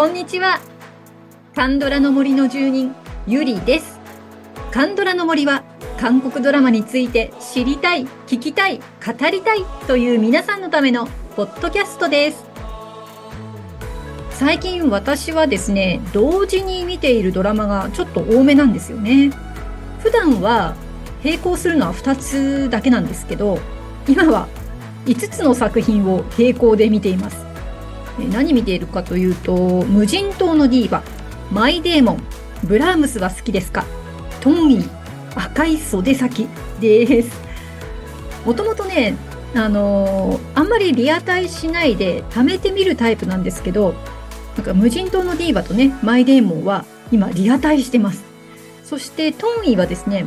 こんにちは。カンドラの森の住人ゆりです。カンドラの森は韓国ドラマについて知りたい聞きたい語りたいという皆さんのためのポッドキャストです。最近私はですね同時に見ているドラマがちょっと多めなんですよね。普段は並行するのは2つだけなんですけど今は5つの作品を並行で見ています。何見ているかというと無人島のディーバマイデーモンブラームスは好きですか？トンイ赤い袖先です。もともとねあのー、あんまりリアタイしないで貯めてみるタイプなんですけどなんか無人島のディーバとねマイデーモンは今リアタイしてます。そしてトンイはですね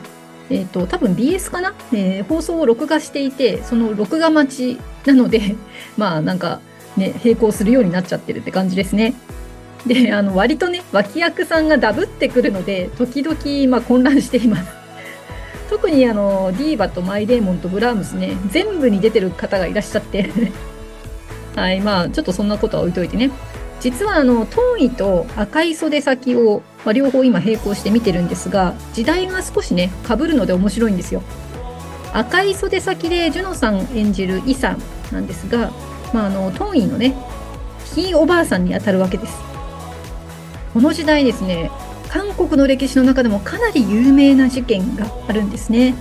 えっ、ー、と多分 BS かな、えー、放送を録画していてその録画待ちなので まあなんかね、並行するようになっちゃってるって感じですね。で、あの、割とね、脇役さんがダブってくるので、時々、まあ、混乱しています。特にあの、ディーバとマイデーモンとブラームスね、全部に出てる方がいらっしゃって はい、まあ、ちょっとそんなことは置いといてね。実はあの、トーンイと赤い袖先を、まあ、両方今並行して見てるんですが、時代が少しね、被るので面白いんですよ。赤い袖先でジュノさん演じるイさんなんですが、まあ、あのトンイのねひいおばあさんにあたるわけです。この時代ですね韓国の歴史の中でもかなり有名な事件があるんですね、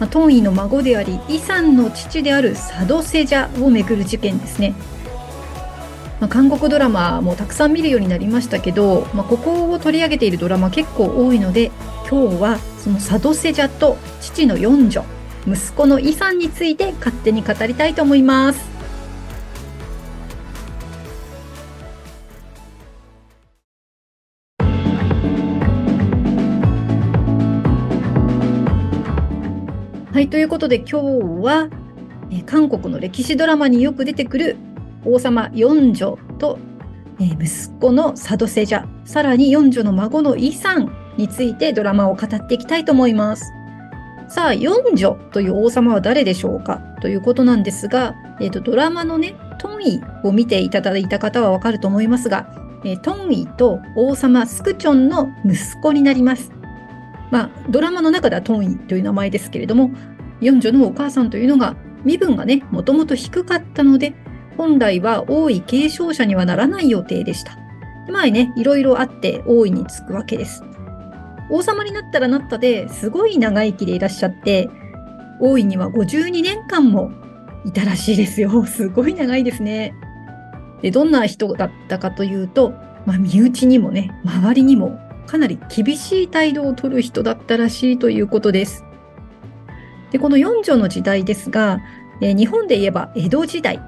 まあ、トンイの孫でありイさんの父であるサドセジャをめぐる事件ですね。まあ、韓国ドラマもたくさん見るようになりましたけど、まあ、ここを取り上げているドラマ結構多いので今日はそのサドセジャと父の四女息子のイさんについて勝手に語りたいと思います。はい、ということで今日は、え、韓国の歴史ドラマによく出てくる王様四女と、え、息子の佐渡セジャ、さらに四女の孫のイさんについてドラマを語っていきたいと思います。さあ、四女という王様は誰でしょうか？ということなんですが、えーと、ドラマのね、トンイを見ていただいた方はわかると思いますが、えー、トンイと王様スクチョンの息子になります。まあ、ドラマの中ではトンイという名前ですけれども、四女のお母さんというのが身分がね、もともと低かったので、本来は王位継承者にはならない予定でした。前ね、いろいろあって王位につくわけです。王様になったらなったですごい長生きでいらっしゃって、王位には52年間もいたらしいですよ。すごい長いですね。で、どんな人だったかというと、まあ、身内にもね、周りにもかなり厳しい態度を取る人だったらしいということです。でこの四女の時代ですが、え日本で言えば江戸時代、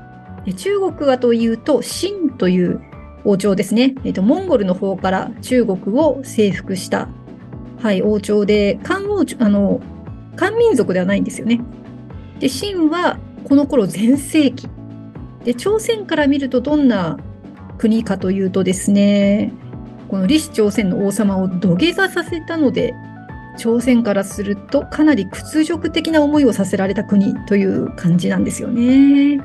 中国はというと秦という王朝ですね、えーと、モンゴルの方から中国を征服した、はい、王朝で漢王あの漢民族ではないんですよね。で秦はこの頃全盛期。で朝鮮から見るとどんな国かというとですねこの李氏朝鮮の王様を土下座させたので朝鮮からするとかなり屈辱的な思いをさせられた国という感じなんですよね。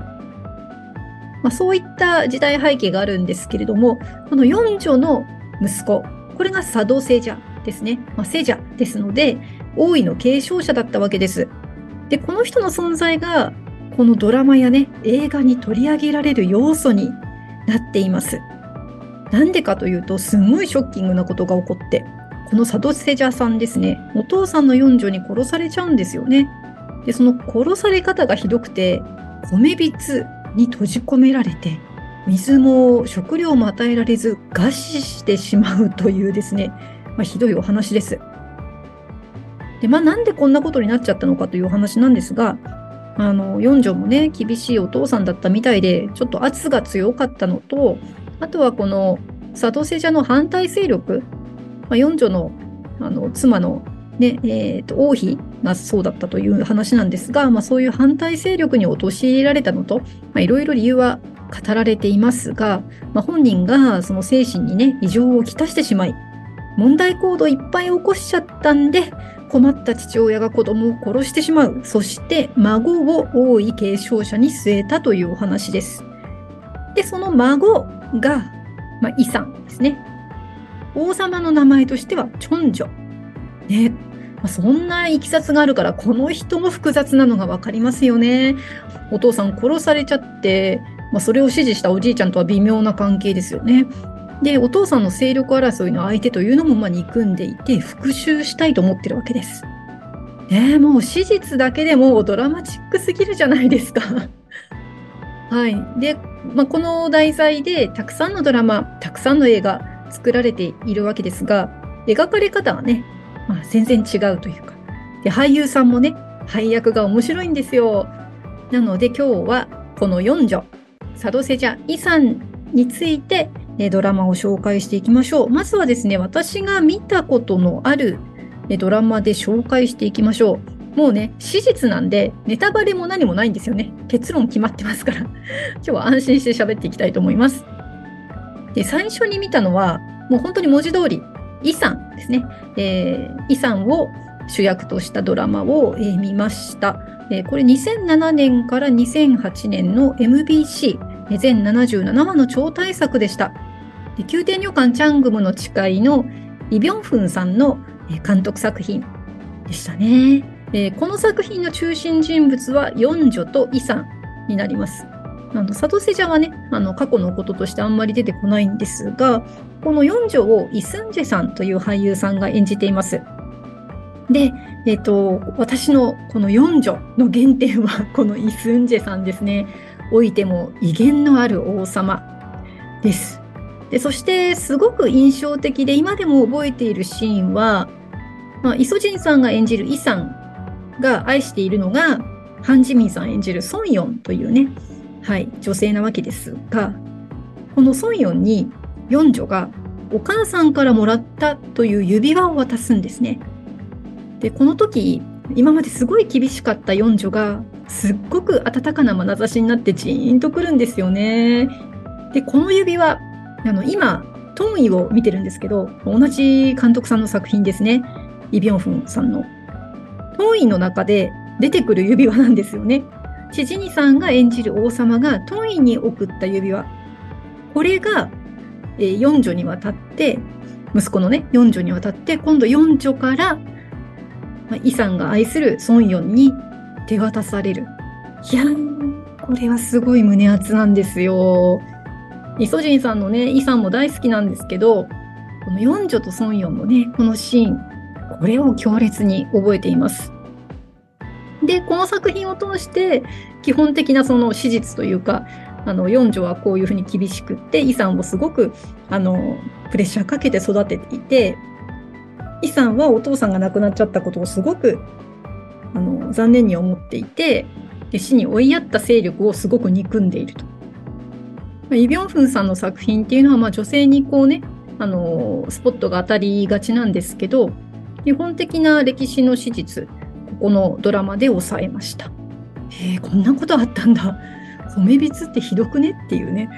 まあ、そういった時代背景があるんですけれども、この四女の息子、これが佐渡聖者ですね。まあ、聖者ですので、王位の継承者だったわけです。で、この人の存在が、このドラマやね、映画に取り上げられる要素になっています。なんでかというと、すごいショッキングなことが起こって、この佐渡セジャさんですね、お父さんの四女に殺されちゃうんですよね。で、その殺され方がひどくて、米びつに閉じ込められて、水も食料も与えられず餓死してしまうというですね、まあ、ひどいお話です。で、まあなんでこんなことになっちゃったのかというお話なんですが、あの、四女もね、厳しいお父さんだったみたいで、ちょっと圧が強かったのと、あとはこの佐渡セジャの反対勢力、まあ、四女のあの妻の、ねえーと、王妃がそうだったという話なんですが、まあ、そういう反対勢力に陥られたのといろいろ理由は語られていますが、まあ、本人がその精神にね異常をきたしてしまい問題行動いっぱい起こしちゃったんで困った父親が子供を殺してしまうそして孫を王位継承者に据えたというお話です。でその孫がまあ、イさんですね。王様の名前としてはチョンジョ。ね。まあ、そんないきさつがあるから、この人も複雑なのがわかりますよね。お父さん殺されちゃって、まあ、それを支持したおじいちゃんとは微妙な関係ですよね。で、お父さんの勢力争いの相手というのもま憎んでいて、復讐したいと思ってるわけです。え、もう史実だけでもドラマチックすぎるじゃないですか。はい。で、まあ、この題材でたくさんのドラマ、たくさんの映画作られているわけですが、描かれ方はね、まあ、全然違うというか。で、俳優さんもね、配役が面白いんですよ。なので今日はこの4女、佐渡瀬ジャイさんについてドラマを紹介していきましょう。まずはですね、私が見たことのあるドラマで紹介していきましょう。もうね、史実なんで、ネタバレも何もないんですよね。結論決まってますから。今日は安心して喋っていきたいと思います。で、最初に見たのは、もう本当に文字通り、イさんですね。えー、イさんを主役としたドラマを、えー、見ました。えー、これ2007年から2008年の MBC 全77話の超大作でした。で宮廷女官チャングムの誓いのイ・ビョンフンさんの監督作品でしたね。えー、この作品の中心人物は四女とイさんになります。あの、サトセジャはね、あの、過去のこととしてあんまり出てこないんですが、この四女をイスンジェさんという俳優さんが演じています。で、えっ、と、私のこの四女の原点は このイスンジェさんですね。おいても威厳のある王様です。でそしてすごく印象的で今でも覚えているシーンは、まあ、イソジンさんが演じるイさんが愛しているのがハン・ジミンさん演じるソンヨンというね、はい、女性なわけですがこのソンヨンに四女がお母さんからもらったという指輪を渡すんですね。でこの時今まですごい厳しかった四女がすっごく温かな眼差しになってジーンとくるんですよね。で、この指輪、あの、今、トンイを見てるんですけど、同じ監督さんの作品ですね。イ・ビョンフンさんの。トンイの中で出てくる指輪なんですよね。チジニさんが演じる王様がトンイに送った指輪。これが、えー、四女にわたって、息子のね、四女にわたって、今度四女から、まあ、イさんが愛するソンヨンに手渡される。いやこれはすごい胸熱なんですよ。イソジンさんのね、イさんも大好きなんですけど、この四女とソンヨンのね、このシーン、これを強烈に覚えています。で、この作品を通して、基本的なその史実というか、あの四女はこういうふうに厳しくって、イさんをすごくあのプレッシャーかけて育てていて、イさんはお父さんが亡くなっちゃったことをすごくあの残念に思っていてで死に追いやった勢力をすごく憎んでいると。イ・ビョンフンさんの作品っていうのは、まあ、女性にこうねあのスポットが当たりがちなんですけど基本的な歴史の史実このドラマで抑えました。へえこんなことあったんだ 米びつってひどくねっていうね。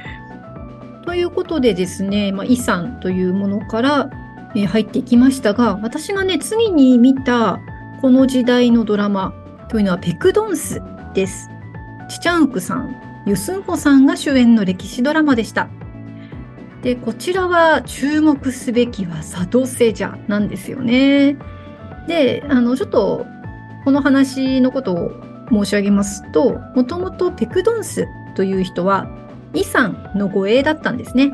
ということでですね、まあ、遺産というものから、え入っていきましたが私がね次に見たこの時代のドラマというのはペクドンスです。チチャンクさん、ユスンホさんが主演の歴史ドラマでした。で、こちらは注目すべきは佐渡セジャなんですよね。で、あの、ちょっとこの話のことを申し上げますと、もともとペクドンスという人はイさんの護衛だったんですね。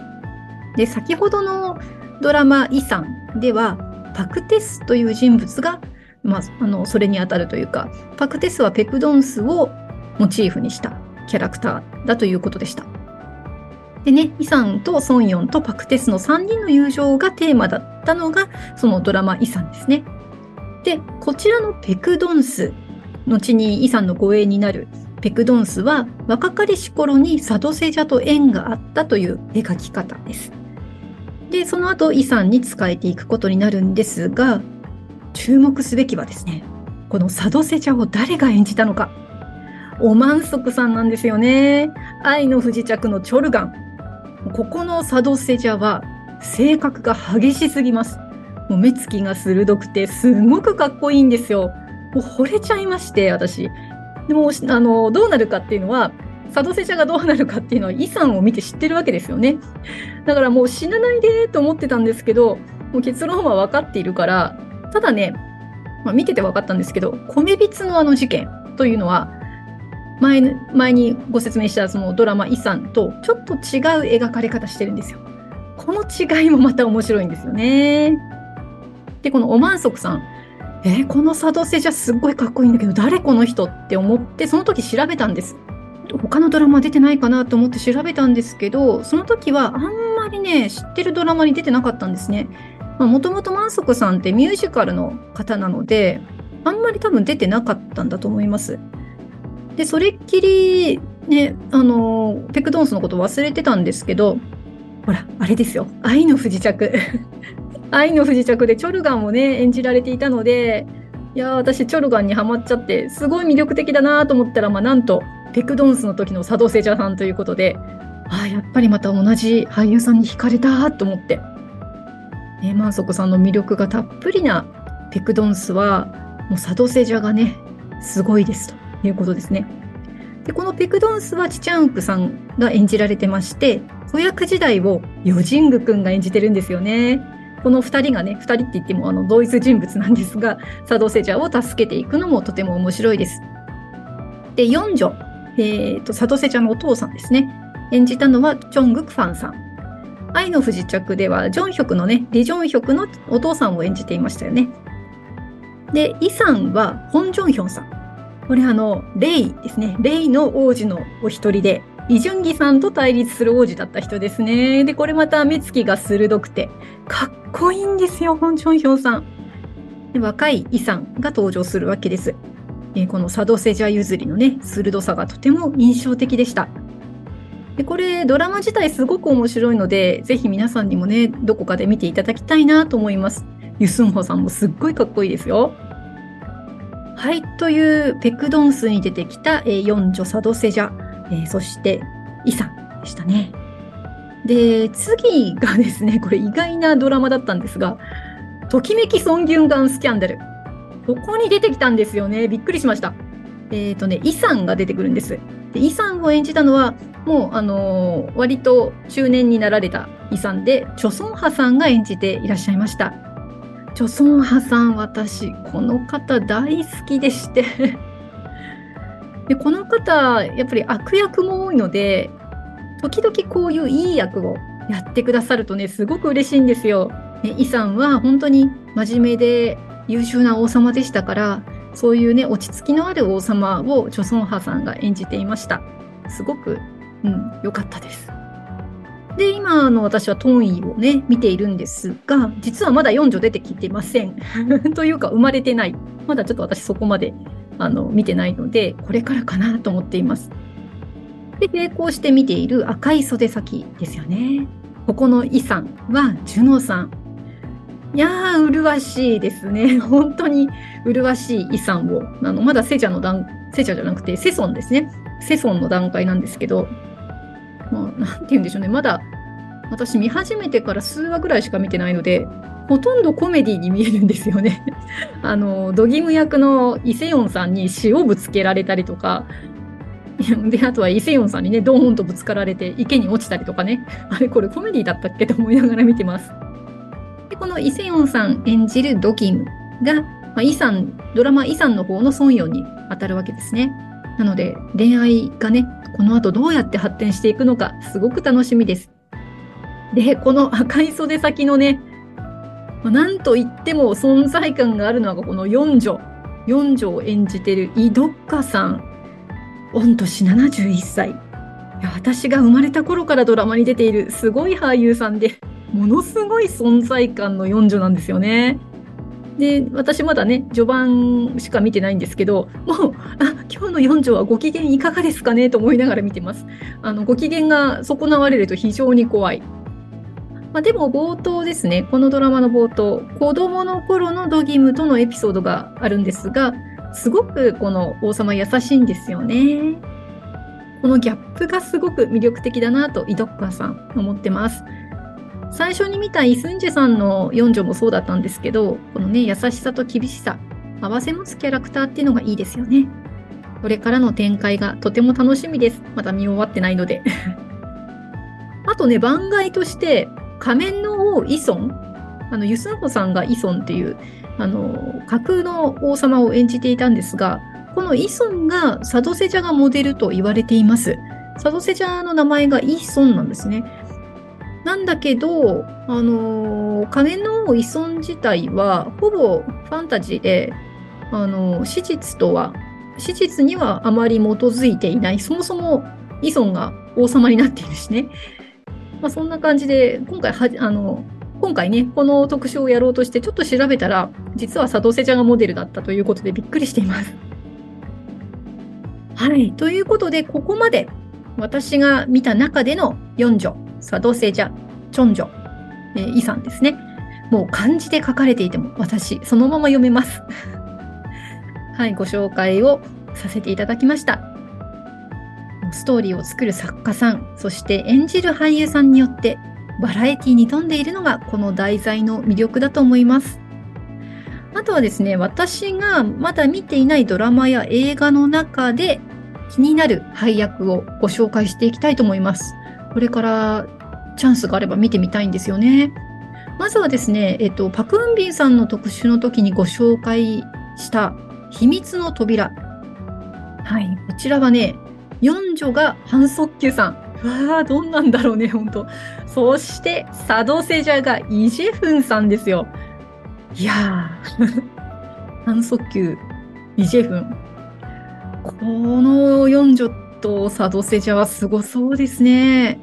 で、先ほどのドラマイさんではパクテスという人物がまあ、あのそれにあたるというかパクテスはペクドンスをモチーフにしたキャラクターだということでした。でね、イさんとソンヨンとパクテスの3人の友情がテーマだったのがそのドラマイさんですね。で、こちらのペクドンス、後にイさんの護衛になるペクドンスは若かりし頃にサドセジャと縁があったという描き方です。で、その後イさんに仕えていくことになるんですが、注目すべきはですね、この佐渡瀬茶を誰が演じたのか。おまんそくさんなんですよね。愛の不時着のチョルガン。ここの佐渡瀬茶は性格が激しすぎます。もう目つきが鋭くてすごくかっこいいんですよ。もう惚れちゃいまして、私。でも、あの、どうなるかっていうのは、佐渡瀬茶がどうなるかっていうのは遺産を見て知ってるわけですよね。だからもう死なないでと思ってたんですけど、もう結論は分かっているから、ただね、まあ、見てて分かったんですけど、米びつのあの事件というのは、前前にご説明したそのドラマ遺産とちょっと違う描かれ方してるんですよ。この違いもまた面白いんですよね。で、このオマンソクさん、えー、この佐渡瀬じゃすっごいかっこいいんだけど、誰この人って思って、その時調べたんです。他のドラマ出てないかなと思って調べたんですけど、その時はあんまりね、知ってるドラマに出てなかったんですね。もともと満足さんってミュージカルの方なので、あんまり多分出てなかったんだと思います。で、それっきり、ね、あの、ペクドンスのこと忘れてたんですけど、ほら、あれですよ。愛の不時着。愛の不時着でチョルガンをね、演じられていたので、いや私、チョルガンにはまっちゃって、すごい魅力的だなと思ったら、まあ、なんと、ペクドンスの時の佐藤セジャさんということで、ああ、やっぱりまた同じ俳優さんに惹かれたと思って。ね、マンソコさんの魅力がたっぷりなペクドンスは、もう佐藤セジャがね、すごいですということですね。で、このペクドンスはチチャンクさんが演じられてまして、子役時代をヨジング君が演じてるんですよね。この2人がね、2人って言ってもあの同一人物なんですが、佐藤セジャを助けていくのもとても面白いです。で、四女、えーと、佐藤セジャのお父さんですね。演じたのはチョングクファンさん。愛の不時着では、ジョンヒョクのね、リ・ジョンヒョクのお父さんを演じていましたよね。で、イさんはホン・ジョンヒョンさん。これあの、レイですね。レイの王子のお一人で、イ・ジュンギさんと対立する王子だった人ですね。で、これまた目つきが鋭くて、かっこいいんですよ、ホン・ジョンヒョンさん。で若いイさんが登場するわけです。えー、この佐渡セジャ譲りのね、鋭さがとても印象的でした。でこれ、ドラマ自体すごく面白いので、ぜひ皆さんにもね、どこかで見ていただきたいなと思います。ユスンホさんもすっごいかっこいいですよ。はい、というペクドンスに出てきた、えー、四女佐渡セジャ、えー、そしてイさんでしたね。で、次がですね、これ意外なドラマだったんですが、ときめきソンギュンガンスキャンダル。ここに出てきたんですよね。びっくりしました。えっ、ー、とね、イさんが出てくるんです。でイさんを演じたのは、もう、あのー、割と中年になられたイさんで、チョソンハさんが演じていらっしゃいました。チョソンハさん、私、この方大好きでしてで、この方、やっぱり悪役も多いので、時々こういういい役をやってくださるとね、すごく嬉しいんですよ。ね、イさんは本当に真面目で優秀な王様でしたからそういうね落ち着きのある王様をチョソンハさんが演じていました。すごくうん良かったです。で今の私はトンイをね見ているんですが実はまだ4女出てきてません。というか生まれてない。まだちょっと私そこまであの見てないのでこれからかなと思っていますで並行して見ている赤い袖先ですよねここのイさんはジュノさんいやー、麗しいですね。本当に麗しい遺産を、あのまだセジャの段、セジャじゃなくて、セソンですね。セソンの段階なんですけど、まあ、なんて言うんでしょうね。まだ、私見始めてから数話ぐらいしか見てないので、ほとんどコメディに見えるんですよね。あの、ドギム役のイセヨンさんに塩ぶつけられたりとか、で、あとはイセヨンさんにね、ドーンとぶつかられて池に落ちたりとかね。あれ、これコメディだったっけと思いながら見てます。でこのイ・セヨンさん演じるドキムが、まあ、イさんドラマイさんの方のソンヨンに当たるわけですね。なので恋愛がねこの後どうやって発展していくのかすごく楽しみです。でこの赤い袖先のねなんといっても存在感があるのがこの四女。四女を演じてるイ・ドッカさん。御年71歳。いや私が生まれた頃からドラマに出ているすごい俳優さんでものすごい存在感の四女なんですよね。で私まだね序盤しか見てないんですけどもうあ今日の四女はご機嫌いかがですかね？と思いながら見てます。あのご機嫌が損なわれると非常に怖い、まあ、でも冒頭ですねこのドラマの冒頭子供の頃のドギムとのエピソードがあるんですがすごくこの王様優しいんですよねこのギャップがすごく魅力的だなとイドッカーさん思ってます最初に見たイ・スンジェさんの四女もそうだったんですけどこのね優しさと厳しさ合わせ持つキャラクターっていうのがいいですよねこれからの展開がとても楽しみです。まだ見終わってないので。あとね、番外として、仮面の王イソン、あの、ユスンホさんがイソンっていう、あの、架空の王様を演じていたんですが、このイソンがサドセジャがモデルと言われています。サドセジャの名前がイソンなんですね。なんだけど、あの、仮面の王イソン自体は、ほぼファンタジーで、あの、史実とは史実にはあまり基づいていない、そもそもイソンが王様になっているしね。まあ、そんな感じで、今回は、あの、今回ね、この特集をやろうとして、ちょっと調べたら、実は佐藤瀬ちゃんがモデルだったということでびっくりしています。はい。ということで、ここまで私が見た中での4女、佐藤瀬茶、チョンジョ、えー、イさんですね。もう漢字で書かれていても、私、そのまま読めます。はい、ご紹介をさせていただきました。ストーリーを作る作家さん、そして演じる俳優さんによってバラエティに富んでいるのがこの題材の魅力だと思います。あとはですね、私がまだ見ていないドラマや映画の中で気になる配役をご紹介していきたいと思います。これからチャンスがあれば見てみたいんですよね。まずはですね、えっと、パクンビンさんの特集の時にご紹介した秘密の扉。はい、こちらはね、四女が反則球さん。うわー、どんなんだろうね、ほんと。そして、佐渡セジャがイジェフンさんですよ。いやー、反則球、イジェフン。この四女と佐渡セジャはすごそうですね。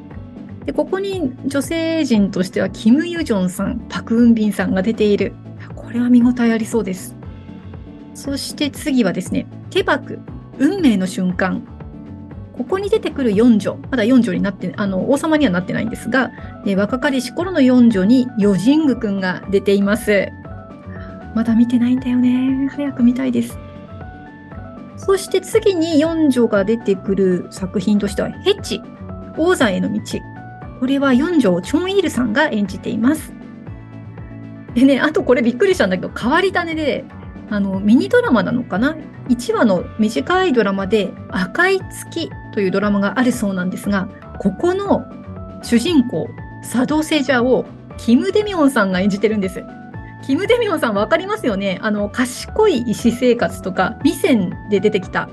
で、ここに女性陣としては、キム・ユジョンさん、パク・ウンビンさんが出ている。これは見応えありそうです。そして次はですね、手ク、運命の瞬間。ここに出てくる四女、まだ四女になって、あの、王様にはなってないんですが、え若かりし頃の四女にヨジングくんが出ています。まだ見てないんだよね。早く見たいです。そして次に四女が出てくる作品としては、ヘッチ、王座への道。これは四女をチョンイルさんが演じています。でね、あとこれびっくりしたんだけど、変わり種で、あの、ミニドラマなのかな ?1 話の短いドラマで、赤い月というドラマがあるそうなんですが、ここの主人公、佐渡セジャをキム・デミョンさんが演じてるんです。キム・デミョンさんわかりますよね？あの、賢い医師生活とか、ミセンで出てきた、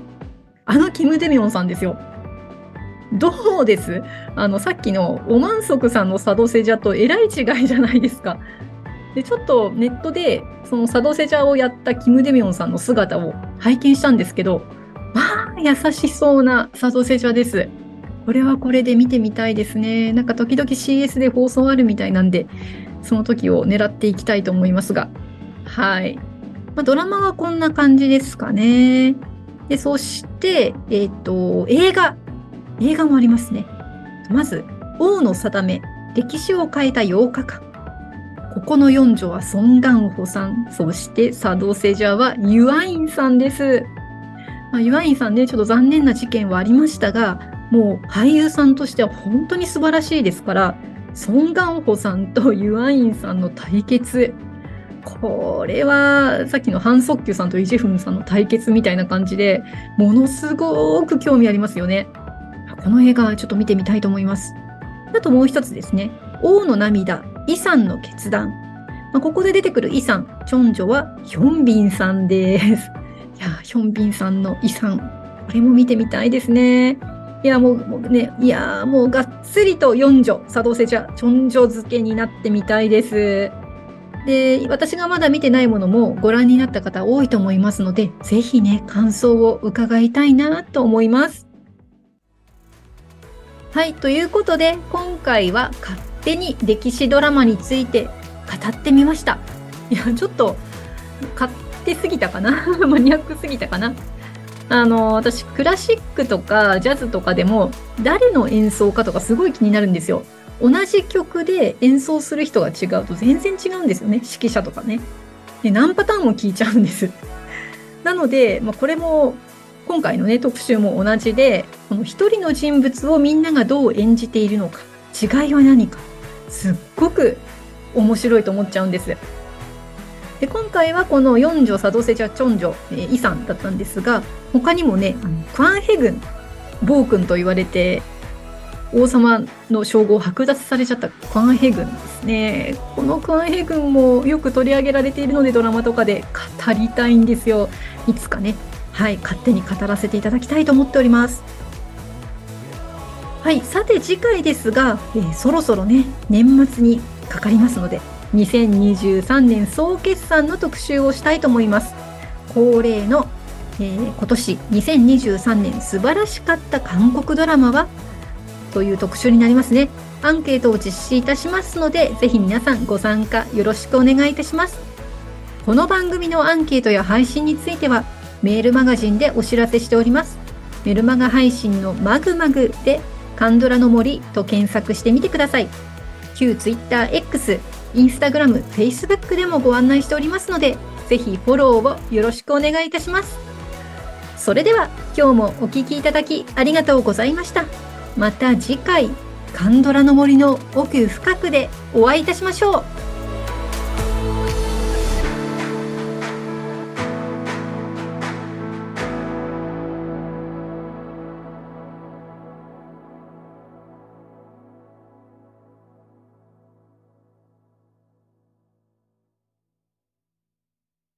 あのキム・デミョンさんですよ。どうです？あの、さっきのオマンソクさんの佐渡セジャとえらい違いじゃないですか。で、ちょっとネットで、そのサドセジャーをやったキム・デミョンさんの姿を拝見したんですけど、まあ、優しそうなサドセジャーです。これはこれで見てみたいですね。なんか時々 CS で放送あるみたいなんで、その時を狙っていきたいと思いますが。はい。まあ、ドラマはこんな感じですかね。で、そして、えっ、ー、と、映画。映画もありますね。まず、王の定め、歴史を変えた8日間。ここの四女はソン・ガンホさん、そしてサドセジャーはユアインさんです。まあ、ユアインさんね、ちょっと残念な事件はありましたが、もう俳優さんとしては本当に素晴らしいですから、ソン・ガンホさんとユアインさんの対決、これはさっきのハン・ソッキュさんとイ・ジェフンさんの対決みたいな感じでものすごく興味ありますよね。この映画ちょっと見てみたいと思います。あともう一つですね。王の涙イさんの決断。まあ、ここで出てくるイさん、チョンジョはヒョンビンさんです。いや、ヒョンビンさんのイさん、これも見てみたいですね。いや、もうもうね、いや、もうがっつりと四女、佐藤セチャ、チョンジョ漬けになってみたいです。で、私がまだ見てないものもご覧になった方多いと思いますので、ぜひね、感想を伺いたいなと思います。はい、ということで、今回は手に歴史ドラマについて語ってみました。いや、ちょっと、勝手すぎたかな？マニアックすぎたかな？あの、私、クラシックとかジャズとかでも、誰の演奏かとかすごい気になるんですよ。同じ曲で演奏する人が違うと全然違うんですよね。指揮者とかね。で何パターンも聞いちゃうんです。なので、まあ、これも今回のね、特集も同じで、この一人の人物をみんながどう演じているのか、違いは何か、すっごく面白いと思っちゃうんです。で今回はこの四女佐渡瀬茶チョンジョ、えー、イさんだったんですが他にもねあのクアンヘ軍暴君と言われて王様の称号を剥奪されちゃったクアンヘ軍ですね。このクアンヘ軍もよく取り上げられているのでドラマとかで語りたいんですよ。いつかねはい勝手に語らせていただきたいと思っております。はいさて次回ですが、えー、そろそろね年末にかかりますので2023年総決算の特集をしたいと思います。恒例の、えー、今年2023年素晴らしかった韓国ドラマは？という特集になりますね。アンケートを実施いたしますのでぜひ皆さんご参加よろしくお願いいたします。この番組のアンケートや配信についてはメールマガジンでお知らせしております。メルマガ配信のマグマグでカンドラの森と検索してみてください。旧 TwitterX、Instagram、Facebook でもご案内しておりますのでぜひフォローをよろしくお願いいたします。それでは今日もお聴きいただきありがとうございました。また次回カンドラの森の奥深くでお会いいたしましょう。